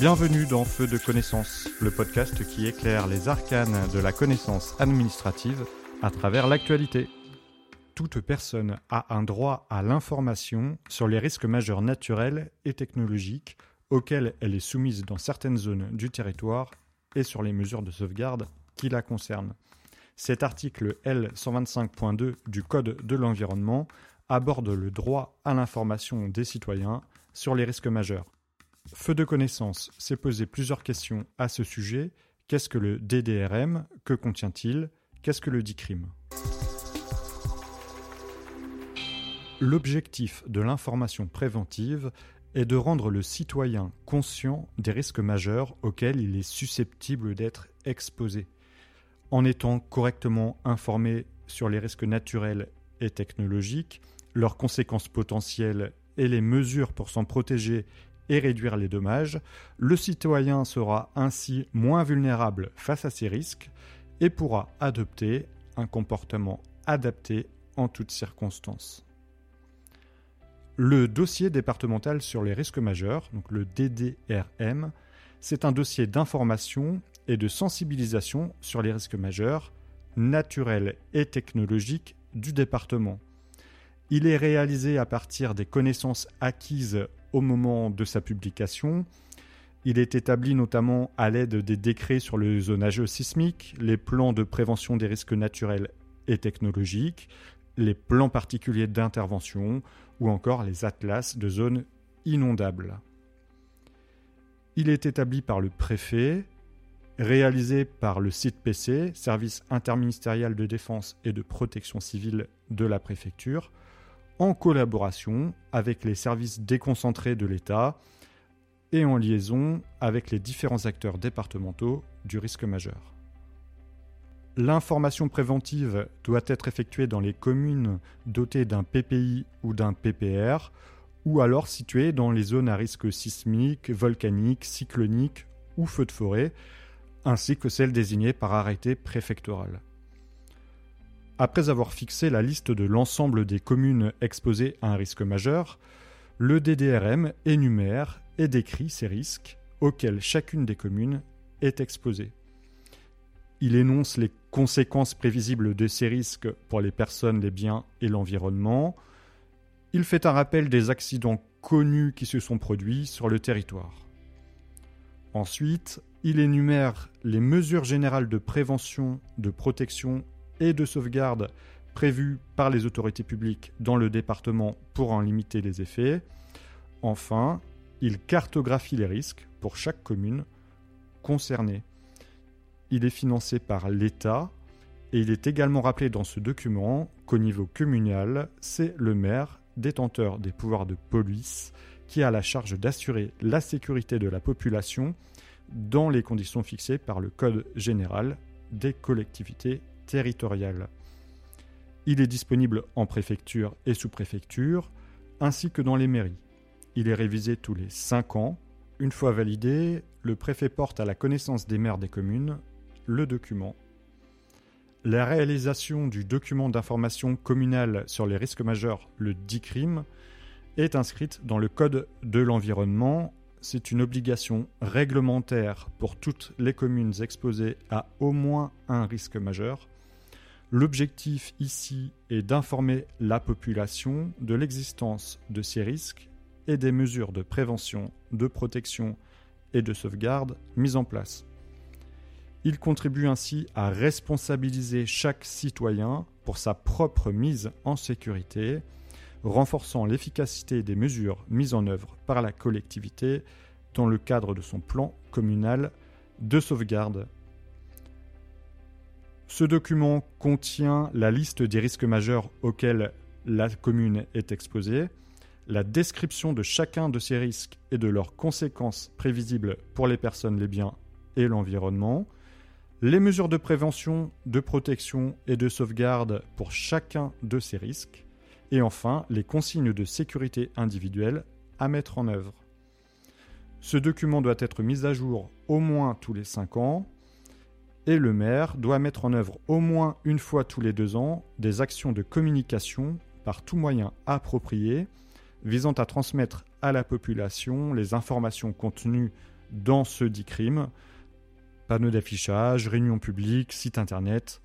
Bienvenue dans Feu de connaissance, le podcast qui éclaire les arcanes de la connaissance administrative à travers l'actualité. Toute personne a un droit à l'information sur les risques majeurs naturels et technologiques auxquels elle est soumise dans certaines zones du territoire et sur les mesures de sauvegarde qui la concernent. Cet article L125.2 du Code de l'environnement aborde le droit à l'information des citoyens sur les risques majeurs. Feu de connaissance s'est posé plusieurs questions à ce sujet. Qu'est-ce que le DDRM Que contient-il? Qu'est-ce que le DICRIM L'objectif de l'information préventive est de rendre le citoyen conscient des risques majeurs auxquels il est susceptible d'être exposé. En étant correctement informé sur les risques naturels et technologiques, leurs conséquences potentielles et les mesures pour s'en protéger et réduire les dommages, le citoyen sera ainsi moins vulnérable face à ces risques et pourra adopter un comportement adapté en toutes circonstances. Le dossier départemental sur les risques majeurs, donc le DDRM, c'est un dossier d'information et de sensibilisation sur les risques majeurs, naturels et technologiques du département. Il est réalisé à partir des connaissances acquises au moment de sa publication. Il est établi notamment à l'aide des décrets sur le zonage sismique, les plans de prévention des risques naturels et technologiques, les plans particuliers d'intervention ou encore les atlas de zones inondables. Il est établi par le préfet, réalisé par le site PC, Service interministériel de défense et de protection civile de la préfecture, en collaboration avec les services déconcentrés de l'État et en liaison avec les différents acteurs départementaux du risque majeur. L'information préventive doit être effectuée dans les communes dotées d'un PPI ou d'un PPR, ou alors situées dans les zones à risque sismique, volcanique, cyclonique ou feu de forêt, ainsi que celles désignées par arrêté préfectoral. Après avoir fixé la liste de l'ensemble des communes exposées à un risque majeur, le DDRM énumère et décrit ces risques auxquels chacune des communes est exposée. Il énonce les conséquences prévisibles de ces risques pour les personnes, les biens et l'environnement. Il fait un rappel des accidents connus qui se sont produits sur le territoire. Ensuite, il énumère les mesures générales de prévention, de protection et de sauvegarde prévues par les autorités publiques dans le département pour en limiter les effets. Enfin, il cartographie les risques pour chaque commune concernée. Il est financé par l'État et il est également rappelé dans ce document qu'au niveau communal, c'est le maire, détenteur des pouvoirs de police, qui a la charge d'assurer la sécurité de la population dans les conditions fixées par le Code général des collectivités Il est disponible en préfecture et sous-préfecture, ainsi que dans les mairies. Il est révisé tous les 5 ans. Une fois validé, le préfet porte à la connaissance des maires des communes le document. La réalisation du document d'information communale sur les risques majeurs, le DICRIM, est inscrite dans le Code de l'environnement. C'est une obligation réglementaire pour toutes les communes exposées à au moins un risque majeur. L'objectif ici est d'informer la population de l'existence de ces risques et des mesures de prévention, de protection et de sauvegarde mises en place. Il contribue ainsi à responsabiliser chaque citoyen pour sa propre mise en sécurité, renforçant l'efficacité des mesures mises en œuvre par la collectivité dans le cadre de son plan communal de sauvegarde ce document contient la liste des risques majeurs auxquels la commune est exposée, la description de chacun de ces risques et de leurs conséquences prévisibles pour les personnes, les biens et l'environnement, les mesures de prévention, de protection et de sauvegarde pour chacun de ces risques, et enfin les consignes de sécurité individuelle à mettre en œuvre. Ce document doit être mis à jour au moins tous les 5 ans et le maire doit mettre en œuvre au moins une fois tous les deux ans des actions de communication par tout moyen approprié visant à transmettre à la population les informations contenues dans ce dit crime. Panneaux d'affichage, réunions publiques, site internet,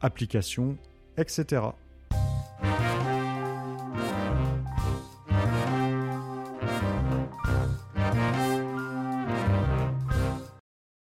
applications, etc.